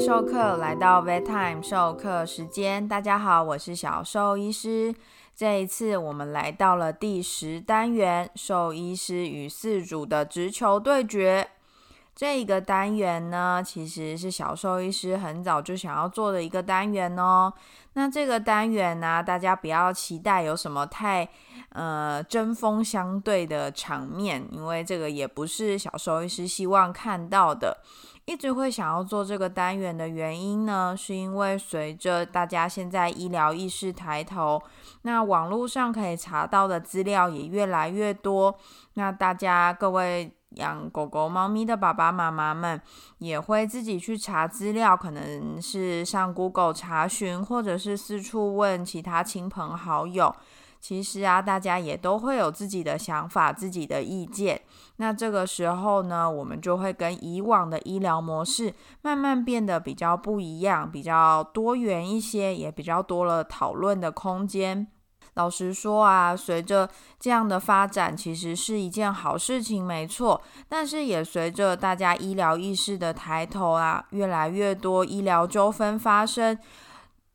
授课，来到 Vet Time 授课时间。大家好，我是小兽医师。这一次我们来到了第十单元——兽医师与四组的直球对决。这个单元呢，其实是小兽医师很早就想要做的一个单元哦。那这个单元呢，大家不要期待有什么太呃针锋相对的场面，因为这个也不是小兽医师希望看到的。一直会想要做这个单元的原因呢，是因为随着大家现在医疗意识抬头，那网络上可以查到的资料也越来越多，那大家各位养狗狗、猫咪的爸爸妈妈们也会自己去查资料，可能是上 Google 查询，或者是四处问其他亲朋好友。其实啊，大家也都会有自己的想法、自己的意见。那这个时候呢，我们就会跟以往的医疗模式慢慢变得比较不一样，比较多元一些，也比较多了讨论的空间。老实说啊，随着这样的发展，其实是一件好事情，没错。但是也随着大家医疗意识的抬头啊，越来越多医疗纠纷发生。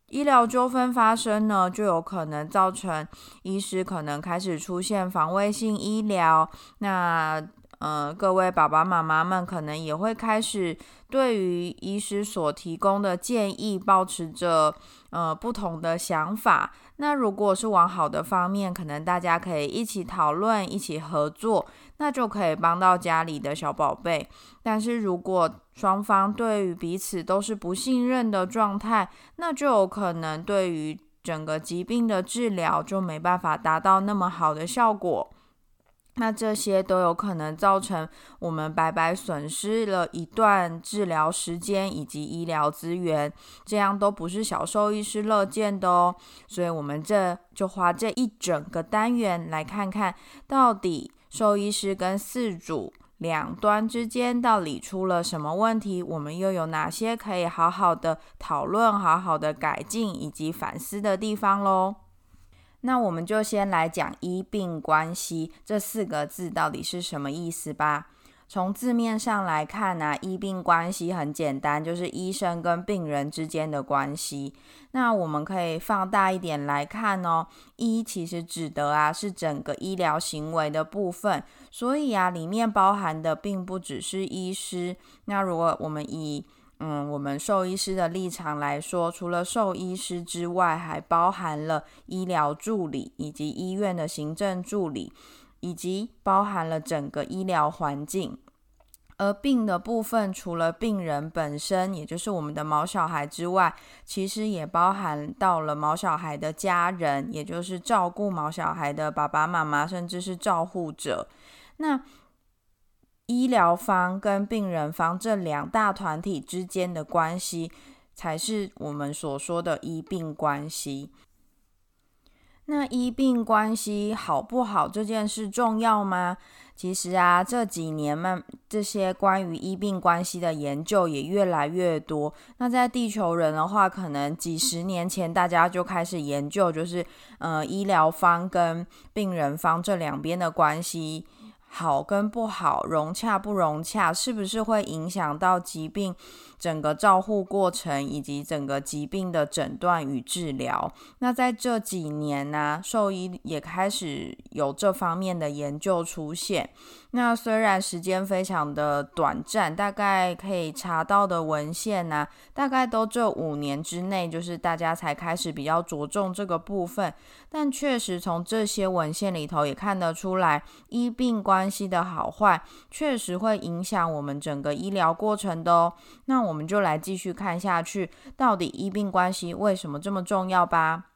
医疗纠纷发生呢，就有可能造成医师可能开始出现防卫性医疗。那呃，各位爸爸妈妈们可能也会开始对于医师所提供的建议，保持着呃不同的想法。那如果是往好的方面，可能大家可以一起讨论，一起合作。那就可以帮到家里的小宝贝。但是如果双方对于彼此都是不信任的状态，那就有可能对于整个疾病的治疗就没办法达到那么好的效果。那这些都有可能造成我们白白损失了一段治疗时间以及医疗资源，这样都不是小兽医师乐见的哦。所以，我们这就花这一整个单元来看看到底兽医师跟饲主两端之间到底出了什么问题，我们又有哪些可以好好的讨论、好好的改进以及反思的地方喽。那我们就先来讲医病关系这四个字到底是什么意思吧。从字面上来看呢，医病关系很简单，就是医生跟病人之间的关系。那我们可以放大一点来看哦，医其实指的啊是整个医疗行为的部分，所以啊里面包含的并不只是医师。那如果我们以嗯，我们兽医师的立场来说，除了兽医师之外，还包含了医疗助理以及医院的行政助理，以及包含了整个医疗环境。而病的部分，除了病人本身，也就是我们的毛小孩之外，其实也包含到了毛小孩的家人，也就是照顾毛小孩的爸爸妈妈，甚至是照护者。那医疗方跟病人方这两大团体之间的关系，才是我们所说的医病关系。那医病关系好不好这件事重要吗？其实啊，这几年嘛，这些关于医病关系的研究也越来越多。那在地球人的话，可能几十年前大家就开始研究，就是呃，医疗方跟病人方这两边的关系。好跟不好，融洽不融洽，是不是会影响到疾病整个照护过程以及整个疾病的诊断与治疗？那在这几年呢，兽医也开始有这方面的研究出现。那虽然时间非常的短暂，大概可以查到的文献呢，大概都这五年之内，就是大家才开始比较着重这个部分。但确实从这些文献里头也看得出来，医病关系的好坏，确实会影响我们整个医疗过程的哦。那我们就来继续看下去，到底医病关系为什么这么重要吧。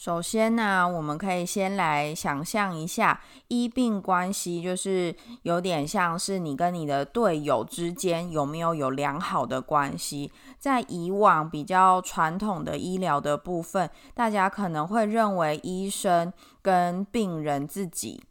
首先呢，我们可以先来想象一下医病关系，就是有点像是你跟你的队友之间有没有有良好的关系。在以往比较传统的医疗的部分，大家可能会认为医生跟病人自己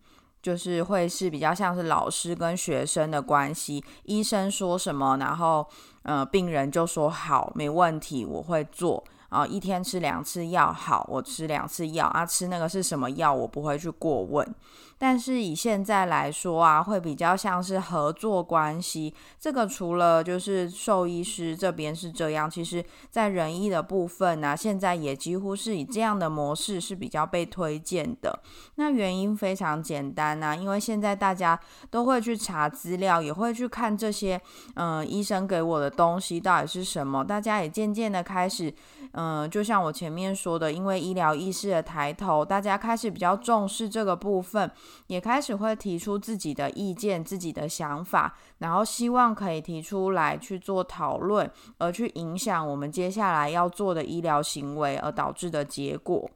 就是会是比较像是老师跟学生的关系。医生说什么，然后呃，病人就说好，没问题，我会做。啊，一天吃两次药好，我吃两次药啊，吃那个是什么药，我不会去过问。但是以现在来说啊，会比较像是合作关系。这个除了就是兽医师这边是这样，其实在仁医的部分呢，现在也几乎是以这样的模式是比较被推荐的。那原因非常简单呐，因为现在大家都会去查资料，也会去看这些嗯医生给我的东西到底是什么。大家也渐渐的开始，嗯，就像我前面说的，因为医疗意识的抬头，大家开始比较重视这个部分。也开始会提出自己的意见、自己的想法，然后希望可以提出来去做讨论，而去影响我们接下来要做的医疗行为而导致的结果。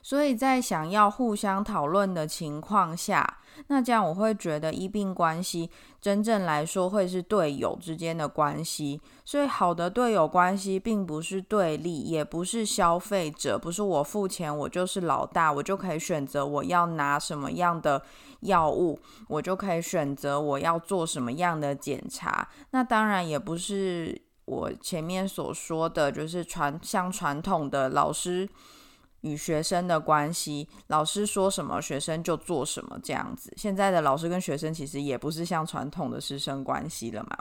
所以在想要互相讨论的情况下，那这样我会觉得医病关系真正来说会是队友之间的关系。所以好的队友关系并不是对立，也不是消费者，不是我付钱我就是老大，我就可以选择我要拿什么样的药物，我就可以选择我要做什么样的检查。那当然也不是我前面所说的就是传像传统的老师。与学生的关系，老师说什么，学生就做什么，这样子。现在的老师跟学生其实也不是像传统的师生关系了嘛，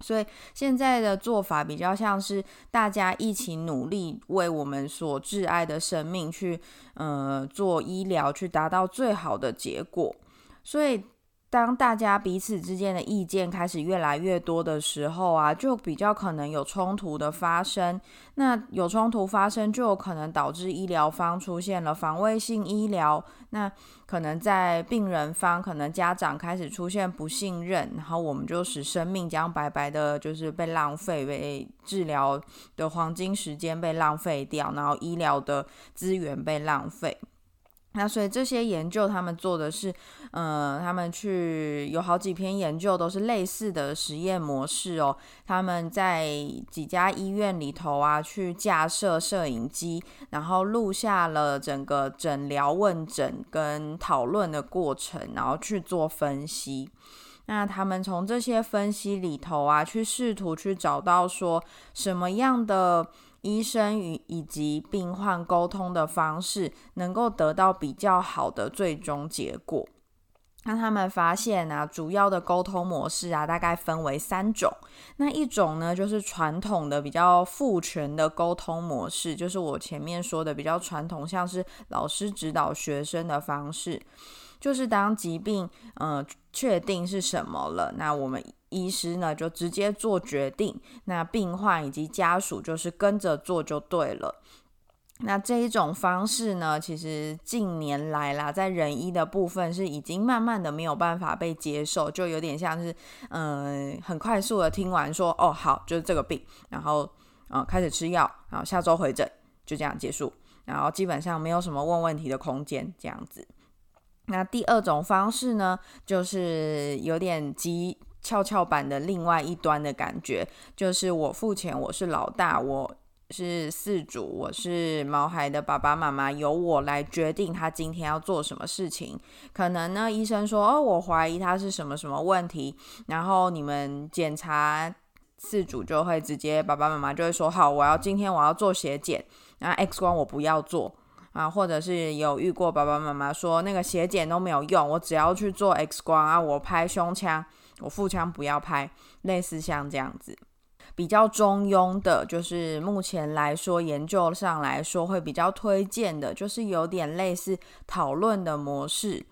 所以现在的做法比较像是大家一起努力，为我们所挚爱的生命去，呃，做医疗，去达到最好的结果，所以。当大家彼此之间的意见开始越来越多的时候啊，就比较可能有冲突的发生。那有冲突发生，就有可能导致医疗方出现了防卫性医疗。那可能在病人方，可能家长开始出现不信任，然后我们就使生命将白白的，就是被浪费，被治疗的黄金时间被浪费掉，然后医疗的资源被浪费。那所以这些研究他们做的是，呃，他们去有好几篇研究都是类似的实验模式哦。他们在几家医院里头啊，去架设摄影机，然后录下了整个诊疗问诊跟讨论的过程，然后去做分析。那他们从这些分析里头啊，去试图去找到说什么样的。医生与以及病患沟通的方式，能够得到比较好的最终结果。那他们发现呢，主要的沟通模式啊，大概分为三种。那一种呢，就是传统的比较父权的沟通模式，就是我前面说的比较传统，像是老师指导学生的方式。就是当疾病嗯确定是什么了，那我们。医师呢就直接做决定，那病患以及家属就是跟着做就对了。那这一种方式呢，其实近年来啦，在人医的部分是已经慢慢的没有办法被接受，就有点像是嗯很快速的听完说哦好就是这个病，然后嗯开始吃药，然后下周回诊就这样结束，然后基本上没有什么问问题的空间这样子。那第二种方式呢，就是有点急。跷跷板的另外一端的感觉，就是我付钱，我是老大，我是四主，我是毛孩的爸爸妈妈，由我来决定他今天要做什么事情。可能呢，医生说，哦，我怀疑他是什么什么问题，然后你们检查四主就会直接，爸爸妈妈就会说，好，我要今天我要做血检，那 X 光我不要做啊，或者是有遇过爸爸妈妈说，那个血检都没有用，我只要去做 X 光啊，我拍胸腔。我腹腔不要拍，类似像这样子，比较中庸的，就是目前来说研究上来说会比较推荐的，就是有点类似讨论的模式，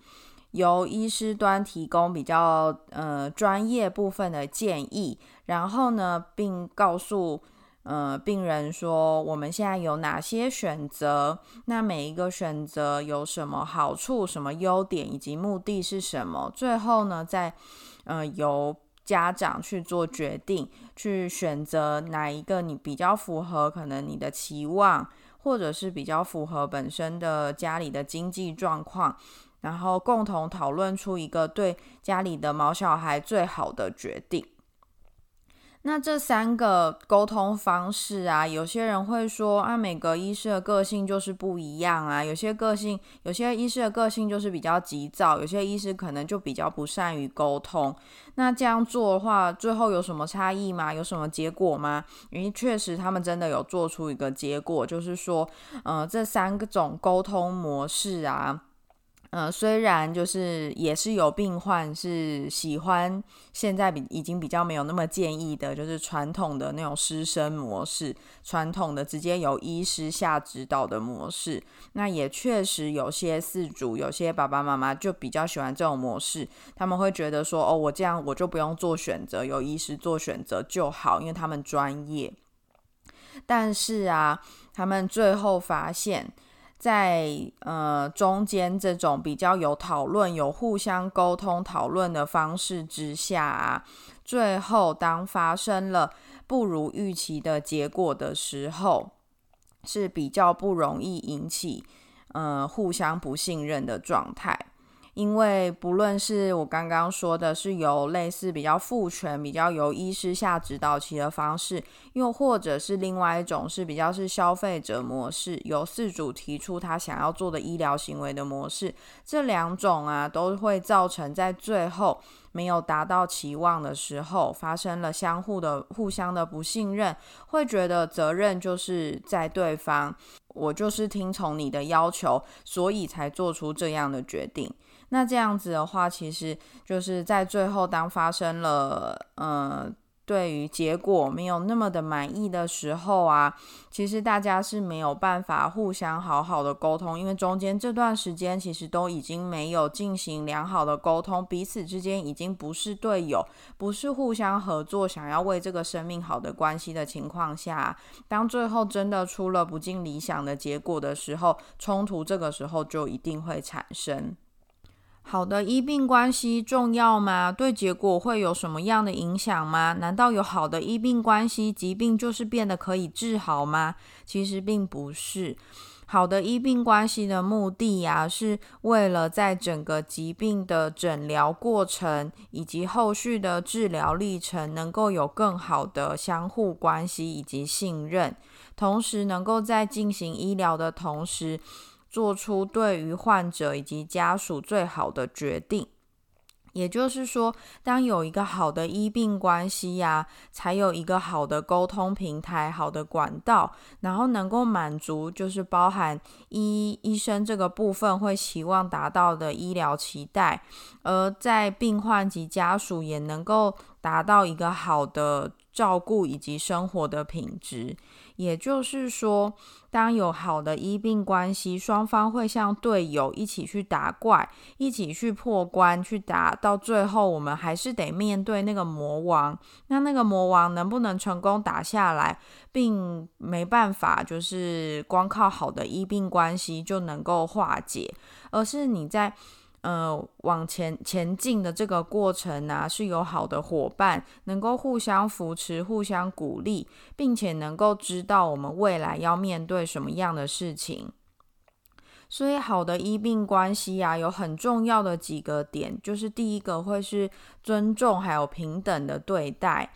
由医师端提供比较呃专业部分的建议，然后呢，并告诉。呃，病人说我们现在有哪些选择？那每一个选择有什么好处、什么优点，以及目的是什么？最后呢，再呃由家长去做决定，去选择哪一个你比较符合可能你的期望，或者是比较符合本身的家里的经济状况，然后共同讨论出一个对家里的毛小孩最好的决定。那这三个沟通方式啊，有些人会说啊，每个医师的个性就是不一样啊。有些个性，有些医师的个性就是比较急躁，有些医师可能就比较不善于沟通。那这样做的话，最后有什么差异吗？有什么结果吗？因为确实他们真的有做出一个结果，就是说，呃，这三种沟通模式啊。呃，虽然就是也是有病患是喜欢现在比已经比较没有那么建议的，就是传统的那种师生模式，传统的直接由医师下指导的模式。那也确实有些饲主，有些爸爸妈妈就比较喜欢这种模式，他们会觉得说，哦，我这样我就不用做选择，由医师做选择就好，因为他们专业。但是啊，他们最后发现。在呃中间这种比较有讨论、有互相沟通讨论的方式之下啊，最后当发生了不如预期的结果的时候，是比较不容易引起呃互相不信任的状态。因为不论是我刚刚说的，是由类似比较父权、比较由医师下指导期的方式，又或者是另外一种是比较是消费者模式，由事主提出他想要做的医疗行为的模式，这两种啊，都会造成在最后没有达到期望的时候，发生了相互的、互相的不信任，会觉得责任就是在对方，我就是听从你的要求，所以才做出这样的决定。那这样子的话，其实就是在最后，当发生了，呃，对于结果没有那么的满意的时候啊，其实大家是没有办法互相好好的沟通，因为中间这段时间其实都已经没有进行良好的沟通，彼此之间已经不是队友，不是互相合作，想要为这个生命好的关系的情况下，当最后真的出了不尽理想的结果的时候，冲突这个时候就一定会产生。好的医病关系重要吗？对结果会有什么样的影响吗？难道有好的医病关系，疾病就是变得可以治好吗？其实并不是。好的医病关系的目的呀，是为了在整个疾病的诊疗过程以及后续的治疗历程，能够有更好的相互关系以及信任，同时能够在进行医疗的同时。做出对于患者以及家属最好的决定，也就是说，当有一个好的医病关系呀，才有一个好的沟通平台、好的管道，然后能够满足就是包含医医生这个部分会期望达到的医疗期待，而在病患及家属也能够达到一个好的照顾以及生活的品质。也就是说，当有好的医病关系，双方会像队友一起去打怪，一起去破关，去打到最后，我们还是得面对那个魔王。那那个魔王能不能成功打下来，并没办法，就是光靠好的医病关系就能够化解，而是你在。呃，往前前进的这个过程呢，是有好的伙伴，能够互相扶持、互相鼓励，并且能够知道我们未来要面对什么样的事情。所以，好的医病关系啊，有很重要的几个点，就是第一个会是尊重，还有平等的对待。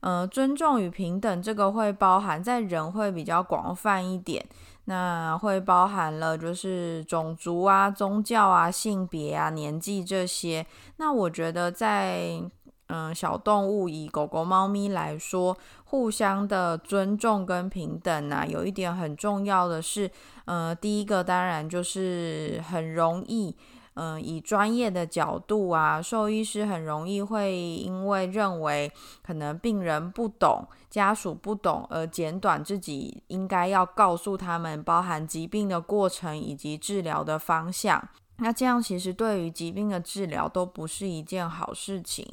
呃，尊重与平等这个会包含在人会比较广泛一点。那会包含了就是种族啊、宗教啊、性别啊、年纪这些。那我觉得在嗯小动物以狗狗、猫咪来说，互相的尊重跟平等啊，有一点很重要的是，呃，第一个当然就是很容易。嗯，以专业的角度啊，兽医师很容易会因为认为可能病人不懂、家属不懂而简短自己应该要告诉他们包含疾病的过程以及治疗的方向。那这样其实对于疾病的治疗都不是一件好事情。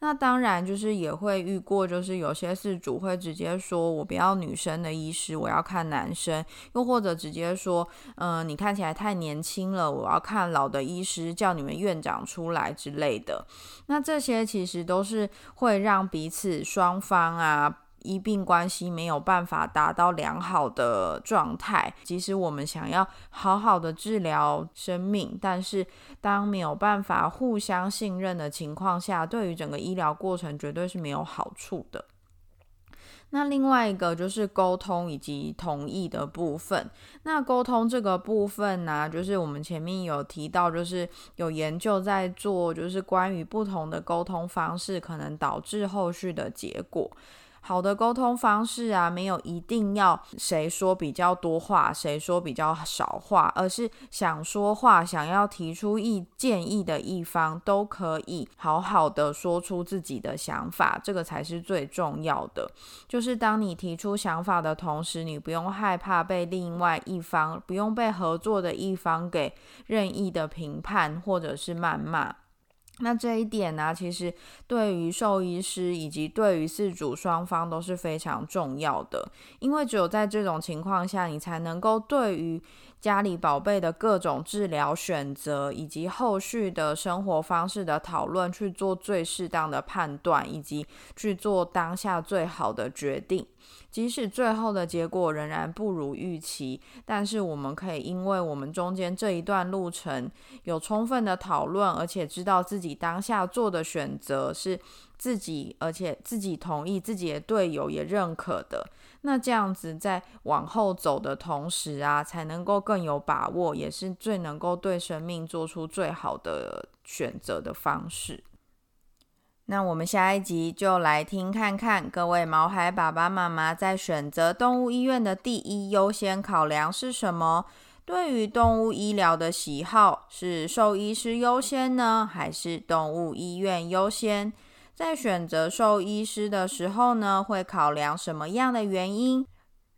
那当然就是也会遇过，就是有些事主会直接说：“我不要女生的医师，我要看男生。”又或者直接说：“嗯，你看起来太年轻了，我要看老的医师，叫你们院长出来之类的。”那这些其实都是会让彼此双方啊。医病关系没有办法达到良好的状态，即使我们想要好好的治疗生命，但是当没有办法互相信任的情况下，对于整个医疗过程绝对是没有好处的。那另外一个就是沟通以及同意的部分。那沟通这个部分呢，就是我们前面有提到，就是有研究在做，就是关于不同的沟通方式可能导致后续的结果。好的沟通方式啊，没有一定要谁说比较多话，谁说比较少话，而是想说话、想要提出意建议的一方都可以好好的说出自己的想法，这个才是最重要的。就是当你提出想法的同时，你不用害怕被另外一方、不用被合作的一方给任意的评判或者是谩骂。那这一点呢，其实对于兽医师以及对于饲主双方都是非常重要的，因为只有在这种情况下，你才能够对于家里宝贝的各种治疗选择以及后续的生活方式的讨论去做最适当的判断，以及去做当下最好的决定。即使最后的结果仍然不如预期，但是我们可以因为我们中间这一段路程有充分的讨论，而且知道自己当下做的选择是自己，而且自己同意，自己的队友也认可的。那这样子在往后走的同时啊，才能够更有把握，也是最能够对生命做出最好的选择的方式。那我们下一集就来听看看各位毛孩爸爸妈妈在选择动物医院的第一优先考量是什么？对于动物医疗的喜好，是兽医师优先呢，还是动物医院优先？在选择兽医师的时候呢，会考量什么样的原因？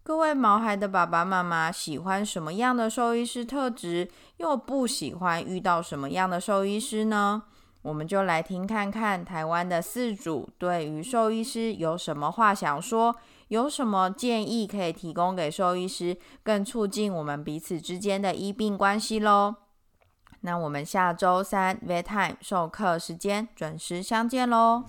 各位毛孩的爸爸妈妈喜欢什么样的兽医师特质，又不喜欢遇到什么样的兽医师呢？我们就来听看看台湾的饲主对于兽医师有什么话想说，有什么建议可以提供给兽医师，更促进我们彼此之间的医病关系喽。那我们下周三 Vet Time 授课时间准时相见喽。